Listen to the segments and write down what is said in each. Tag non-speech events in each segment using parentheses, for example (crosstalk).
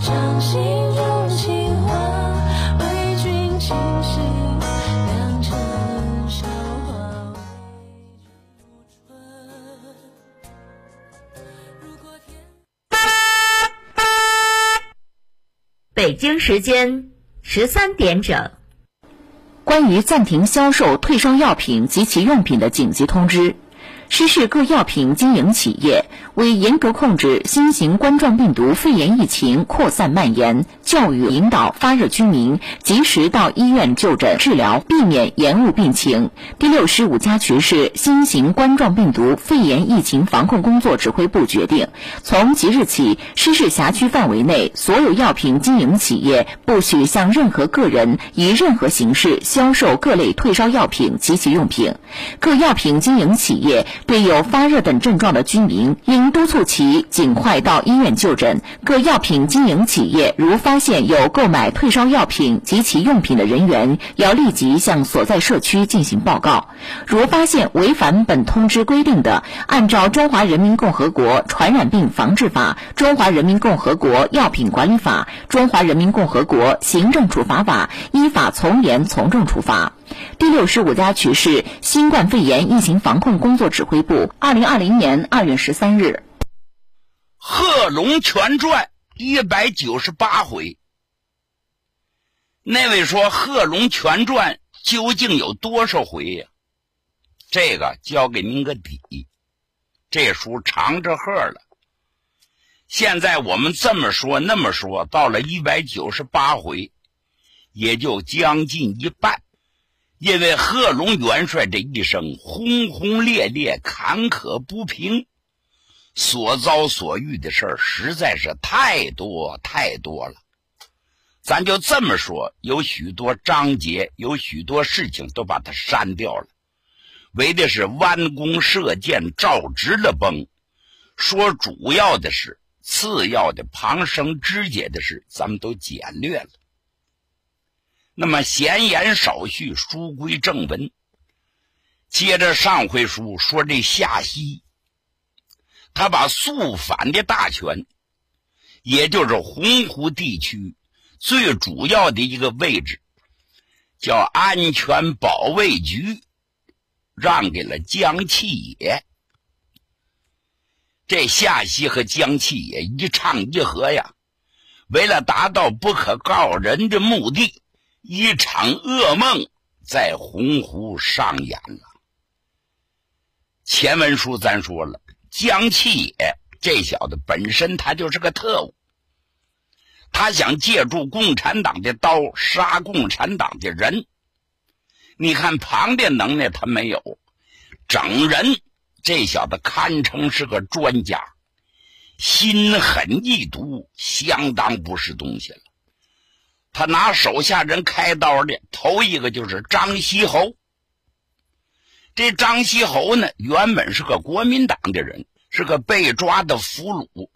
掌心中情话，为君倾心，良辰韶华。如果天。北京时间十三点整。关于暂停销售退烧药品及其用品的紧急通知，失事各药品经营企业为严格控制新型冠状病毒肺炎疫情扩散蔓延，教育引导发热居民及时到医院就诊治疗，避免延误病情。第六十五家渠市新型冠状病毒肺炎疫情防控工作指挥部决定，从即日起，失事辖区范围内所有药品经营企业不许向任何个人以任何形式销售各类退烧药品及其用品。各药品经营企业对有发热等症状的居民，应督促其尽快到医院就诊。各药品经营企业如发现有购买退烧药品及其用品的人员，要立即向所在社区进行报告。如发现违反本通知规定的，按照《中华人民共和国传染病防治法》《中华人民共和国药品管理法》《中华人民共和国行政处罚法》依法从严从重处罚。第六十五家渠市新冠肺炎疫情防控工作指挥部，二零二零年二月十三日。《贺龙全传》一百九十八回。那位说《贺龙全传》究竟有多少回呀、这个交给您个底，这书长着贺了。现在我们这么说那么说，到了一百九十八回，也就将近一半。因为贺龙元帅这一生轰轰烈烈、坎坷不平，所遭所遇的事儿实在是太多太多了。咱就这么说，有许多章节，有许多事情都把它删掉了，为的是弯弓射箭，照直了崩。说主要的是，次要的、旁生枝节的事，咱们都简略了。那么闲言少叙，书归正文。接着上回书说这夏熙，他把肃反的大权，也就是洪湖地区最主要的一个位置，叫安全保卫局，让给了江启野。这夏熙和江启野一唱一和呀，为了达到不可告人的目的。一场噩梦在洪湖上演了。前文书咱说了，江启野这小子本身他就是个特务，他想借助共产党的刀杀共产党的人。你看旁的能耐他没有，整人这小子堪称是个专家，心狠意毒，相当不是东西了。他拿手下人开刀的，头一个就是张西侯。这张西侯呢，原本是个国民党的人，是个被抓的俘虏。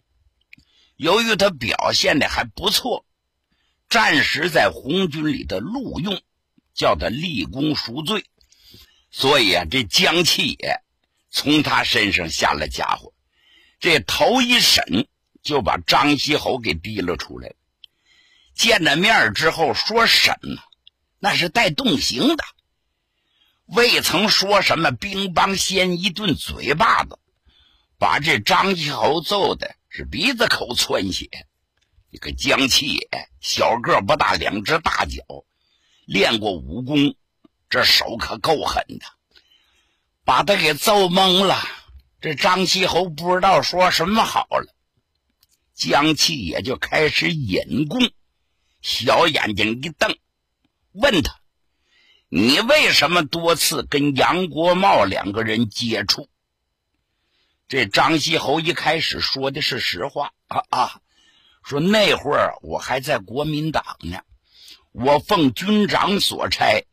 由于他表现的还不错，暂时在红军里的录用，叫他立功赎罪。所以啊，这江启野从他身上下了家伙，这头一审就把张西侯给提了出来。见了面之后说审呢，那是带动刑的，未曾说什么兵帮先一顿嘴巴子，把这张继侯揍的是鼻子口窜血。这个江七爷小个不大，两只大脚，练过武功，这手可够狠的，把他给揍懵了。这张继侯不知道说什么好了，江七爷就开始引供。小眼睛一瞪，问他：“你为什么多次跟杨国茂两个人接触？”这张西侯一开始说的是实话啊啊，说那会儿我还在国民党呢，我奉军长所差，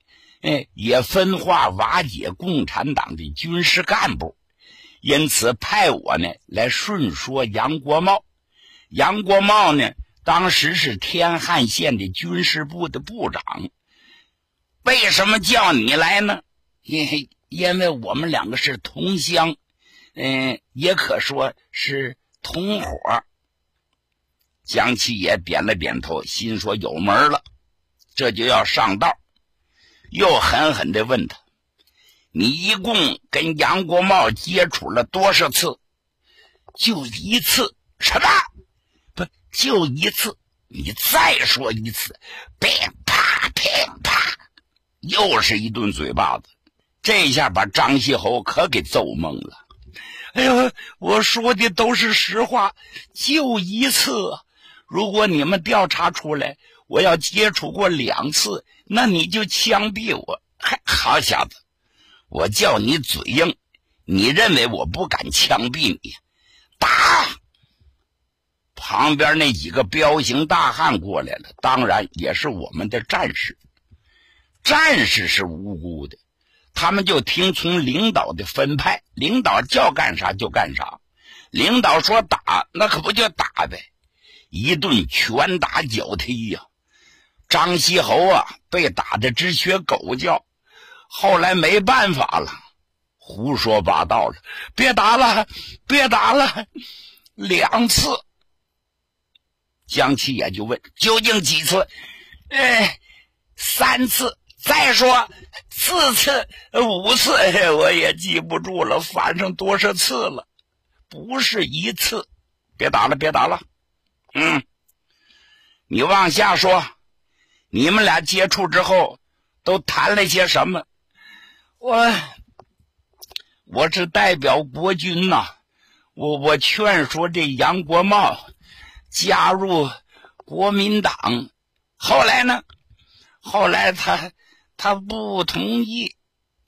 哎，也分化瓦解共产党的军事干部，因此派我呢来顺说杨国茂。杨国茂呢？当时是天汉县的军事部的部长，为什么叫你来呢？因为因为我们两个是同乡，嗯，也可说是同伙。江七爷点了点头，心说有门了，这就要上道。又狠狠地问他：“你一共跟杨国茂接触了多少次？”“就一次。”“什么？就一次？你再说一次！”噼啪噼啪，又是一顿嘴巴子。这下把张西侯可给揍懵了。哎呦，我说的都是实话，就一次。如果你们调查出来我要接触过两次，那你就枪毙我。嗨，好小子，我叫你嘴硬，你认为我不敢枪毙你？打！旁边那几个彪形大汉过来了，当然也是我们的战士。战士是无辜的。他们就听从领导的分派，领导叫干啥就干啥，领导说打，那可不就打呗，一顿拳打脚踢呀。张西侯啊，被打的直学狗叫，后来没办法了，胡说八道了，别打了，别打了，两次。江七爷就问：究竟几次？哎，三次。再说四次、五次，我也记不住了，反正多少次了，不是一次。别打了，别打了。嗯，你往下说，你们俩接触之后都谈了些什么？我我是代表国军呐，我我劝说这杨国茂加入国民党，后来呢？后来他。他不同意，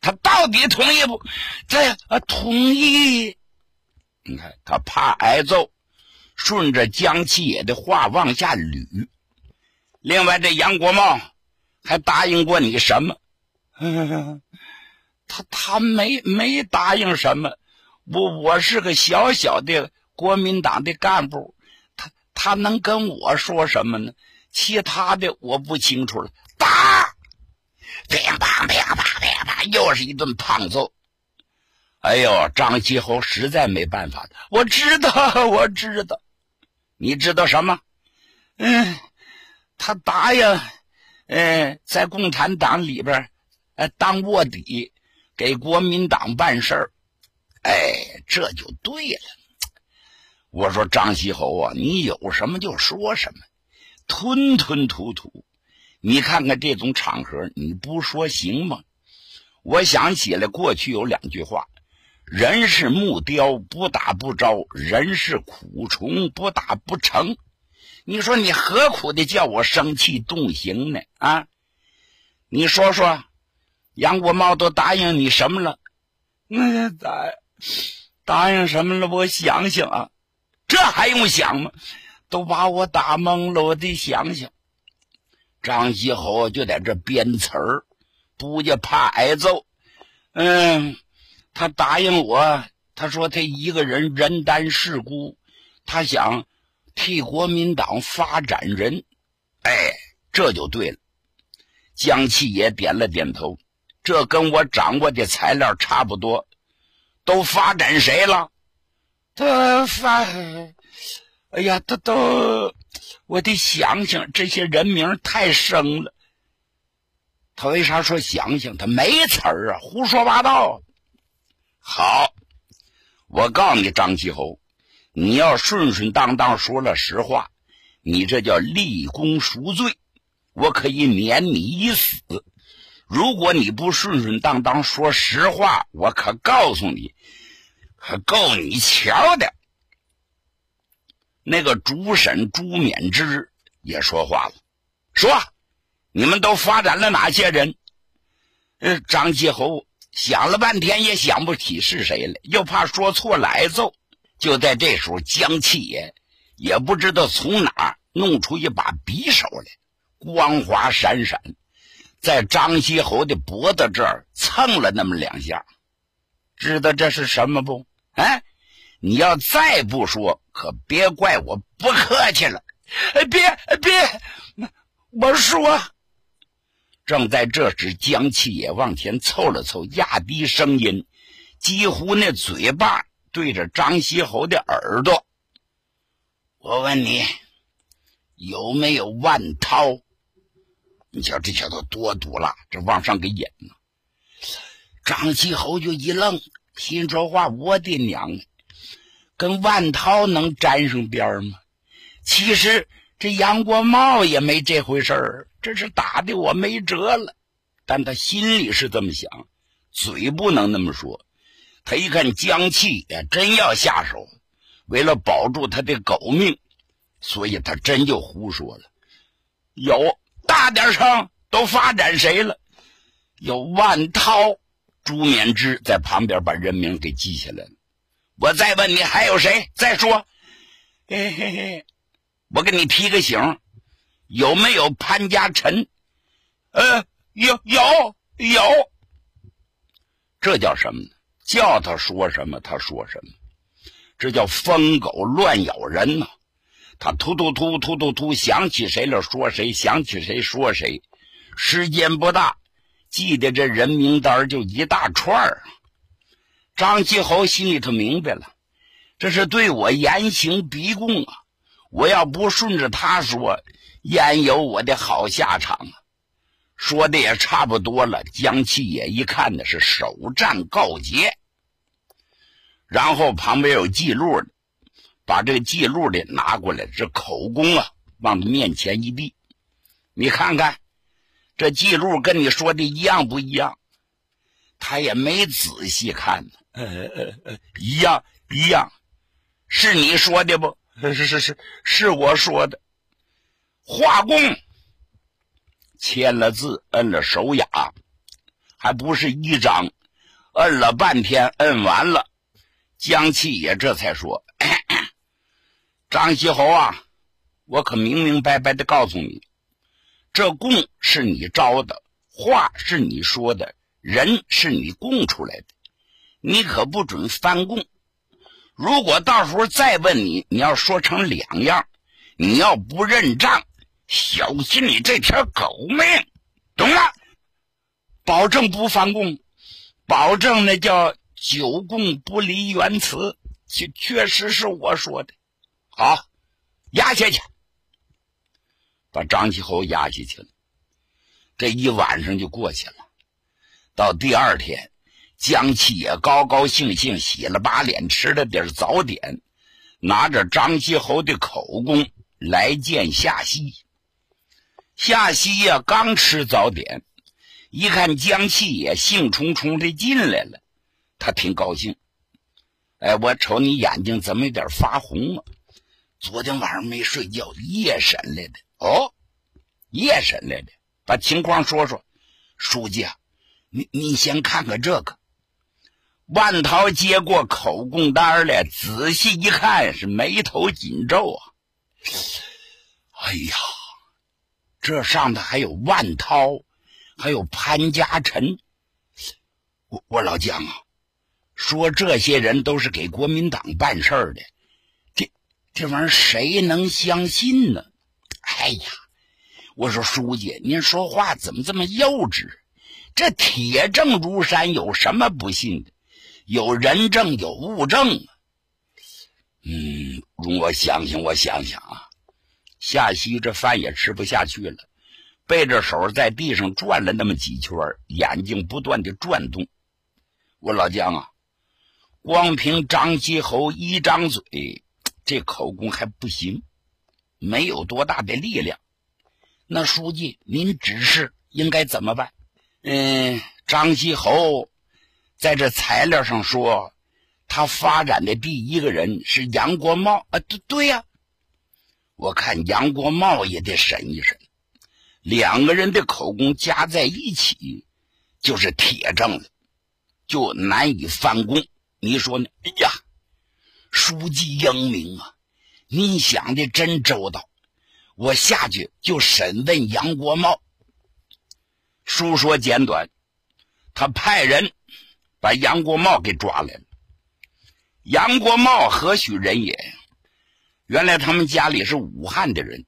他到底同意不？这同意。你看他怕挨揍，顺着江七爷的话往下捋。另外，这杨国茂还答应过你什么？(laughs) 他他没没答应什么。我我是个小小的国民党的干部，他能跟我说什么呢？其他的我不清楚了。打！乒乓乒乓乒乓，又是一顿胖揍。哎呦，张继侯实在没办法了。我知道，我知道，你知道什么？嗯，他答应，嗯，在共产党里边，呃，当卧底，给国民党办事儿。哎，这就对了。我说张西侯啊，你有什么就说什么，吞吞吐吐。你看看这种场合，你不说行吗？我想起来过去有两句话：“人是木雕，不打不招；人是苦虫，不打不成。”你说你何苦的叫我生气动刑呢？啊！你说说，杨国茂都答应你什么了？那咋答应什么了？我想想啊，这还用想吗？都把我打懵了，我得想想。张西侯就在这编词儿，不家怕挨揍。嗯，他答应我，他说他一个人人单势孤，他想替国民党发展人。哎，这就对了。江七爷点了点头，这跟我掌握的材料差不多。都发展谁了？他发，哎呀，他都。我得想想，这些人名太生了。他为啥说想想？他没词儿啊，胡说八道。好，我告诉你，张继侯，你要顺顺当当说了实话，你这叫立功赎罪，我可以免你一死。如果你不顺顺当当说实话，我可告诉你，还够你瞧的。那个主审朱勉之也说话了，说：“你们都发展了哪些人？”呃，张继侯想了半天也想不起是谁来，又怕说错了挨揍。就在这时候，江七爷也不知道从哪弄出一把匕首来，光华闪闪，在张西侯的脖子这儿蹭了那么两下。知道这是什么不？哎，你要再不说。可别怪我不客气了，哎别别，我说。正在这时，江七也往前凑了凑，压低声音，几乎那嘴巴对着张西侯的耳朵：“我问你，有没有万涛？你瞧这小子多毒辣，这往上给引呢。张西侯就一愣，心说话：我的娘，跟万涛能沾上边吗？其实这杨国茂也没这回事儿，这是打的我没辙了。但他心里是这么想，嘴不能那么说。他一看江气也真要下手，为了保住他的狗命，所以他真就胡说了。有大点声，都发展谁了？有万涛、朱勉之在旁边把人名给记下来了。我再问你还有谁？再说，嘿嘿嘿，我给你提个醒，有没有潘家臣？呃，有有有，这叫什么呢？叫他说什么，他说什么，这叫疯狗乱咬人呐！他突突突突突突，想起谁了说谁，想起谁说谁，时间不大，记得这人名单就一大串儿。张继侯心里头明白了，这是对我严刑逼供啊！我要不顺着他说，焉有我的好下场啊？说的也差不多了，江七爷一看呢是首战告捷，然后旁边有记录的，把这个记录的拿过来，这口供啊往他面前一递，你看看这记录跟你说的一样不一样？他也没仔细看呢，呃呃呃，一样一样，是你说的不？是是是是我说的，画工。签了字，摁了手雅，还不是一张，摁了半天，摁完了，江七爷这才说：“ (coughs) 张西侯啊，我可明明白白的告诉你，这供是你招的，话是你说的，人是你供出来的，你可不准翻供。如果到时候再问你，你要说成两样，你要不认账。”小心你这条狗命，懂了？保证不翻供，保证那叫久供不离原词，确确实是我说的。好，押下去，把张继侯押下去了。这一晚上就过去了。到第二天，江七也高高兴兴，洗了把脸，吃了点早点，拿着张继侯的口供来见夏曦。夏曦呀，刚吃早点，一看江七爷兴冲冲的进来了，他挺高兴。哎，我瞅你眼睛怎么有点发红啊？昨天晚上没睡觉，夜审来的哦，夜审来的，把情况说说。书记啊，你你先看看这个。万涛接过口供单来，仔细一看，是眉头紧皱啊。哎呀！这上头还有万涛，还有潘家臣。我我老姜啊，说这些人都是给国民党办事的，这这玩意儿谁能相信呢？哎呀，我说书记，您说话怎么这么幼稚？这铁证如山，有什么不信的？有人证，有物证。嗯，容我想想，我想想啊。夏曦这饭也吃不下去了，背着手在地上转了那么几圈，眼睛不断的转动。我老姜啊，光凭张西侯一张嘴，这口供还不行，没有多大的力量。那书记，您指示应该怎么办？嗯，张西侯在这材料上说，他发展的第一个人是杨国茂啊，对对呀。我看杨国茂也得审一审，两个人的口供加在一起就是铁证了，就难以翻供。你说呢？哎呀，书记英明啊！你想的真周到。我下去就审问杨国茂。书说简短，他派人把杨国茂给抓来了。杨国茂何许人也？原来他们家里是武汉的人，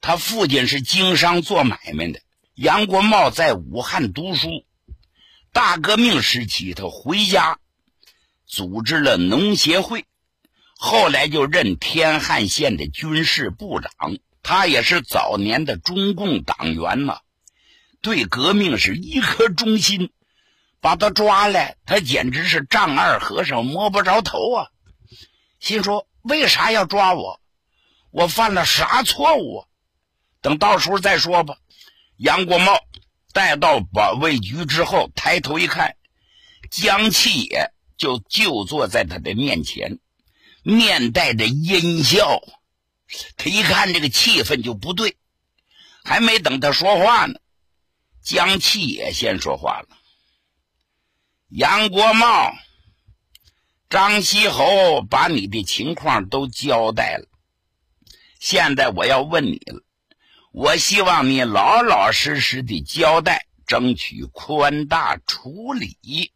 他父亲是经商做买卖的。杨国茂在武汉读书，大革命时期他回家，组织了农协会，后来就任天汉县的军事部长，他也是早年的中共党员呐，对革命是一颗忠心。把他抓来，他简直是丈二和尚摸不着头啊！心说：为啥要抓我？我犯了啥错误啊？等到时候再说吧。杨国茂带到保卫局之后，抬头一看，江启野就就坐在他的面前，面带着阴笑。他一看这个气氛就不对，还没等他说话呢，江启也先说话了。杨国茂、张西侯把你的情况都交代了，现在我要问你了，我希望你老老实实的交代，争取宽大处理。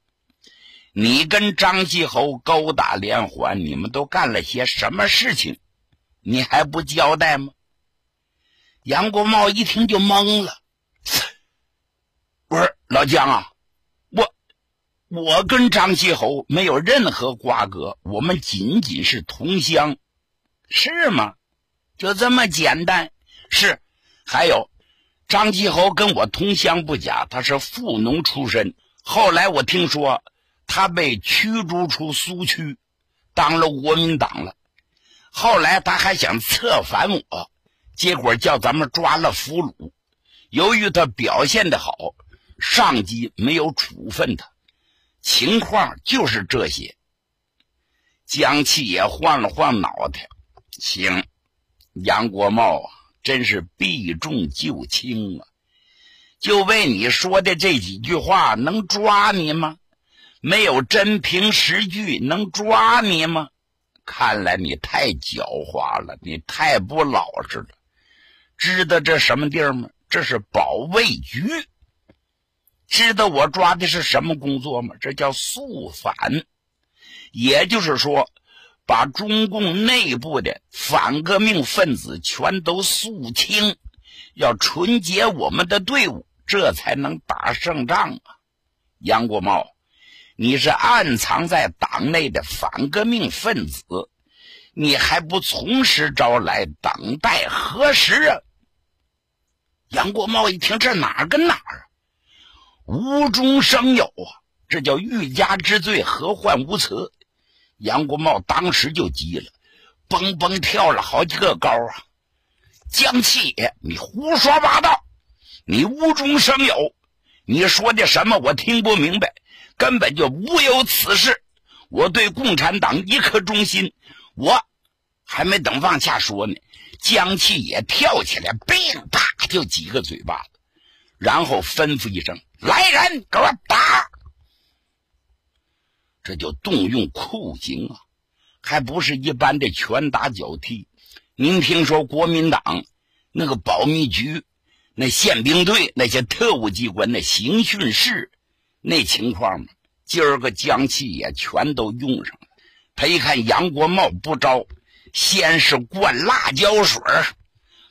你跟张继侯勾搭连环，你们都干了些什么事情？你还不交代吗？杨国茂一听就懵了，我说老姜啊。我我跟张继侯没有任何瓜葛，我们仅仅是同乡，是吗？就这么简单？是。还有，张继侯跟我同乡不假，他是富农出身。后来我听说他被驱逐出苏区，当了国民党了。后来他还想策反我，结果叫咱们抓了俘虏。由于他表现的好，上级没有处分他。情况就是这些。江启也晃了晃脑袋，行，杨国茂啊，真是避重就轻啊！就为你说的这几句话，能抓你吗？没有真凭实据，能抓你吗？看来你太狡猾了，你太不老实了。知道这什么地儿吗？这是保卫局。知道我抓的是什么工作吗？这叫肃反，也就是说，把中共内部的反革命分子全都肃清，要纯洁我们的队伍，这才能打胜仗啊！杨国茂，你是暗藏在党内的反革命分子，你还不从实招来，等待何时啊？杨国茂一听，这哪跟哪儿啊？无中生有啊！这叫欲加之罪，何患无辞？杨国茂当时就急了，蹦蹦跳了好几个高啊！江七爷，你胡说八道！你无中生有！你说的什么？我听不明白，根本就无有此事！我对共产党一颗忠心，我还没等往下说呢，江气也跳起来，乒啪就几个嘴巴子，然后吩咐一声。来人，给我打！这就动用酷刑啊，还不是一般的拳打脚踢。您听说国民党那个保密局、那宪兵队、那些特务机关那刑讯室那情况吗？今儿个将气也全都用上了。他一看杨国茂不招，先是灌辣椒水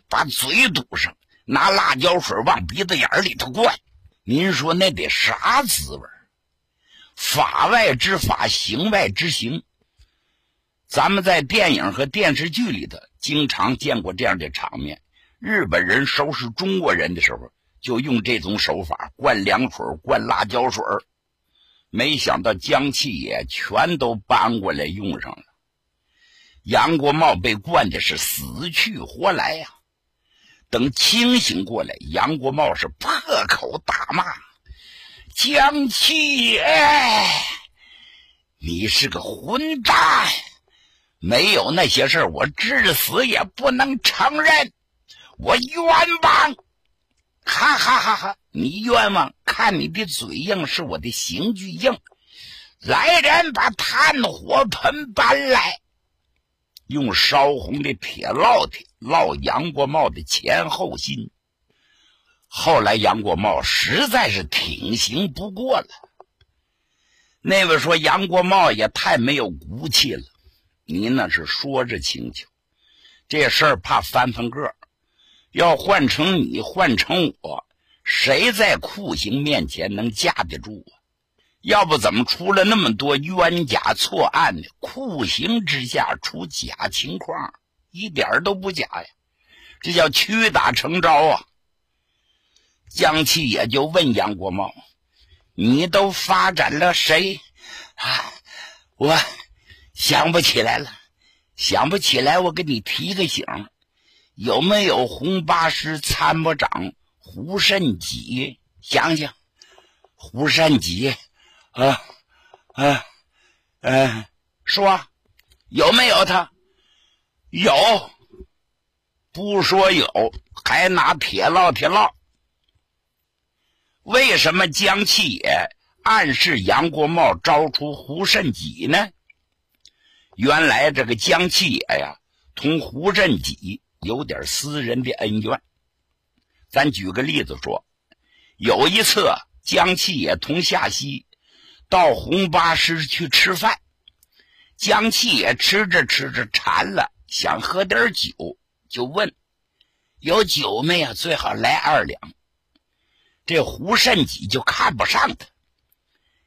把嘴堵上，拿辣椒水往鼻子眼里头灌。您说那得啥滋味法外之法，行外之刑。咱们在电影和电视剧里头经常见过这样的场面：日本人收拾中国人的时候，就用这种手法灌凉水、灌辣椒水。没想到江气也全都搬过来用上了。杨国茂被灌的是死去活来呀。等清醒过来，杨国茂是破口大骂：“江七爷，你是个混蛋！没有那些事我至死也不能承认，我冤枉！哈哈哈哈！你冤枉？看你的嘴硬，是我的刑具硬。来人，把炭火盆搬来。”用烧红的铁烙铁烙杨国茂的前后心。后来杨国茂实在是挺刑不过了。那位说杨国茂也太没有骨气了。您那是说着轻巧，这事儿怕翻翻个要换成你，换成我，谁在酷刑面前能架得住啊？要不怎么出了那么多冤假错案呢？酷刑之下出假情况，一点都不假呀！这叫屈打成招啊！江七也就问杨国茂：“你都发展了谁？”啊，我想不起来了，想不起来。我给你提个醒，有没有红八师参谋长胡慎己？想想，胡慎己，啊啊嗯，说有没有他？有，不说有，还拿铁烙铁烙。为什么江七爷暗示杨国茂招出胡慎己呢？原来这个江七爷呀，同胡慎己有点私人的恩怨。咱举个例子说，有一次江七爷同夏曦到红八师去吃饭，江七爷吃着吃着馋了，想喝点酒，就问：“有酒没有？最好来二两。”这胡慎己就看不上他，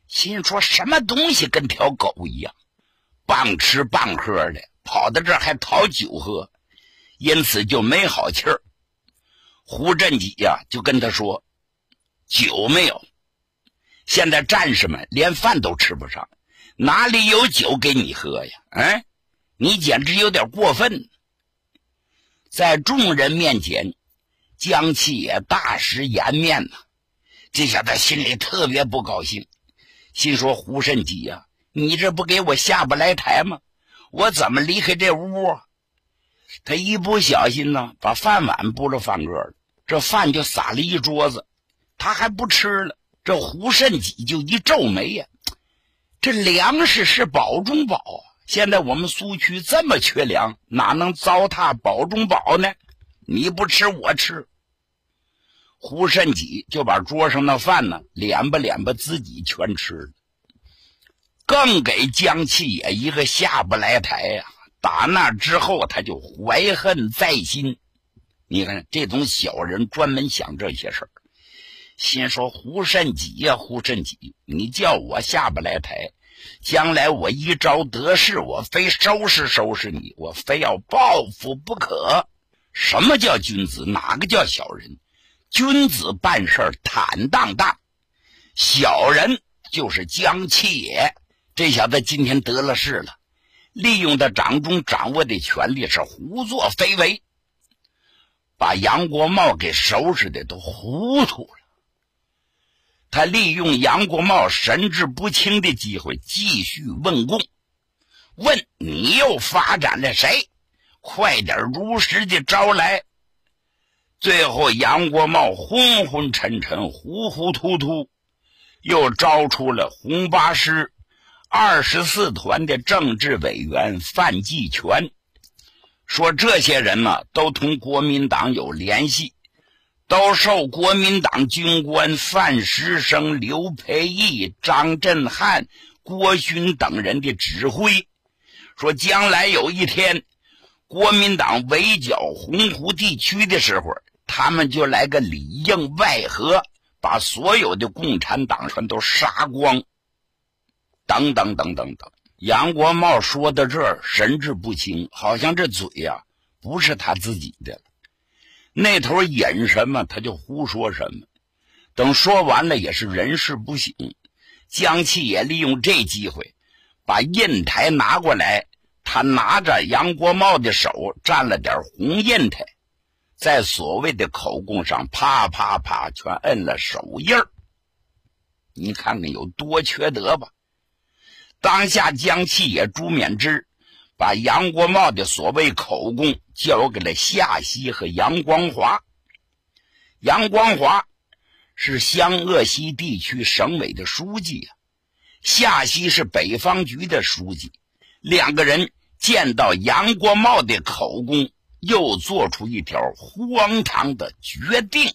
心说什么东西跟条狗一样，棒吃棒喝的，跑到这儿还讨酒喝，因此就没好气儿。胡振吉呀就跟他说：“酒没有，现在战士们连饭都吃不上，哪里有酒给你喝呀？嗯，你简直有点过分。”在众人面前，江七也大失颜面呐。这下他心里特别不高兴，心说：“胡慎吉呀，你这不给我下不来台吗？我怎么离开这屋？”他一不小心呢，把饭碗拨了饭个了，这饭就撒了一桌子，他还不吃了。这胡慎己就一皱眉呀：“这粮食是宝中宝，现在我们苏区这么缺粮，哪能糟蹋宝中宝呢？你不吃，我吃。”胡慎己就把桌上的饭呢，敛吧敛吧，自己全吃了，更给江七爷一个下不来台呀。打那之后，他就怀恨在心。你看这种小人，专门想这些事儿，心说胡慎己呀，胡慎己，你叫我下不来台，将来我一朝得势，我非收拾收拾你，我非要报复不可。什么叫君子？哪个叫小人？君子办事坦荡荡，小人就是江七爷。这小子今天得了势了，利用他掌中掌握的权力是胡作非为，把杨国茂给收拾的都糊涂了。他利用杨国茂神志不清的机会，继续问供，问你又发展了谁？快点如实的招来。最后，杨国茂昏昏沉沉、糊糊涂涂，又招出了红八师二十四团的政治委员范继全，说这些人呢都同国民党有联系，都受国民党军官范石生、刘培义、张振汉、郭勋等人的指挥，说将来有一天，国民党围剿洪湖地区的时候。他们就来个里应外合，把所有的共产党全都杀光。等等等等等，杨国茂说到这儿，神志不清，好像这嘴呀不是他自己的了。那头演什么，他就胡说什么。等说完了，也是人事不省。江气也利用这机会，把印台拿过来，他拿着杨国茂的手蘸了点红印台。在所谓的口供上，啪啪啪，全摁了手印儿。你看看有多缺德吧！当下江七也朱勉之把杨国茂的所谓口供交给了夏曦和杨光华。杨光华是湘鄂西地区省委的书记啊，夏曦是北方局的书记。两个人见到杨国茂的口供。又做出一条荒唐的决定。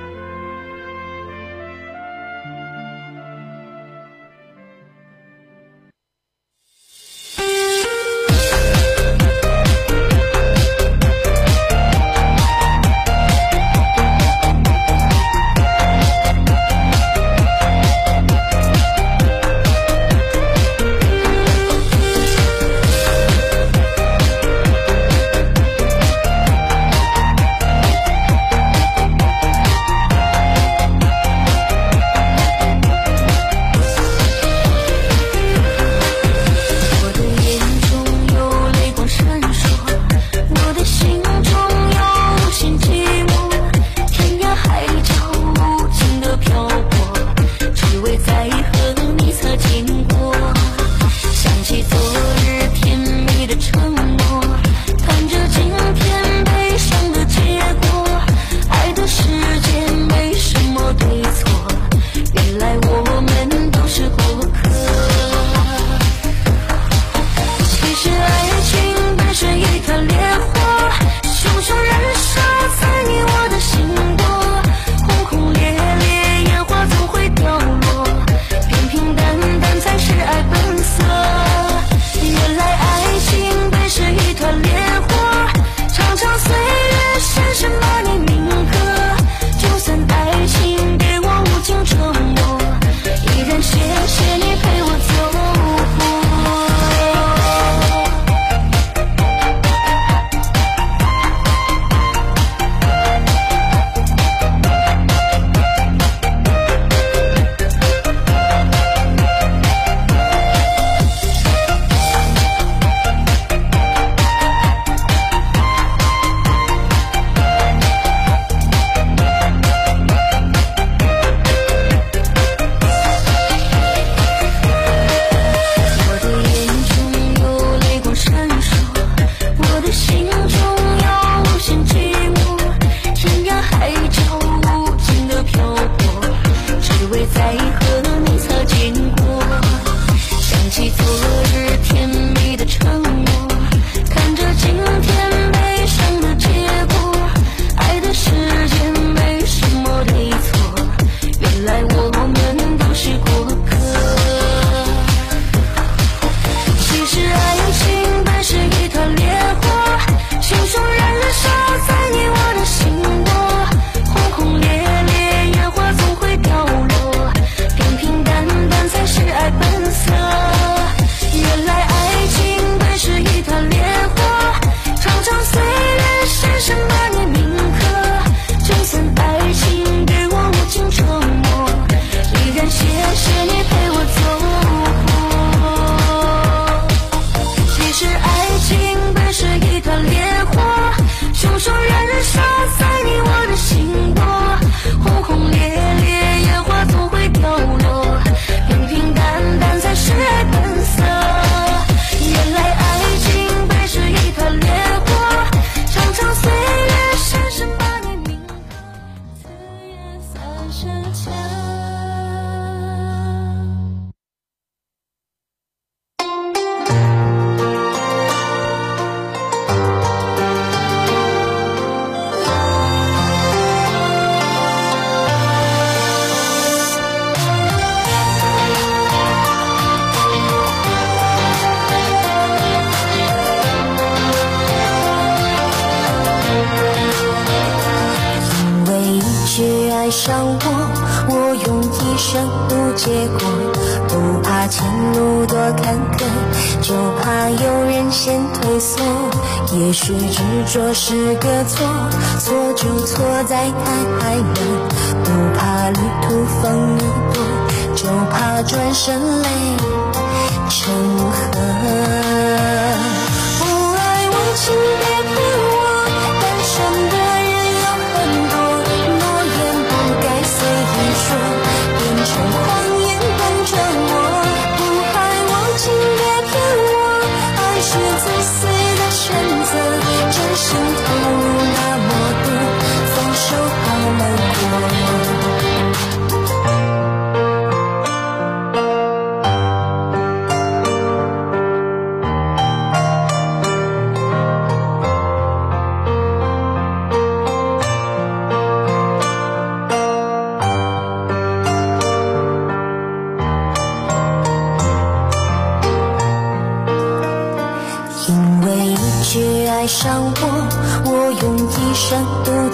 成河。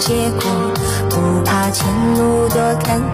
结果不怕前路多坎坷。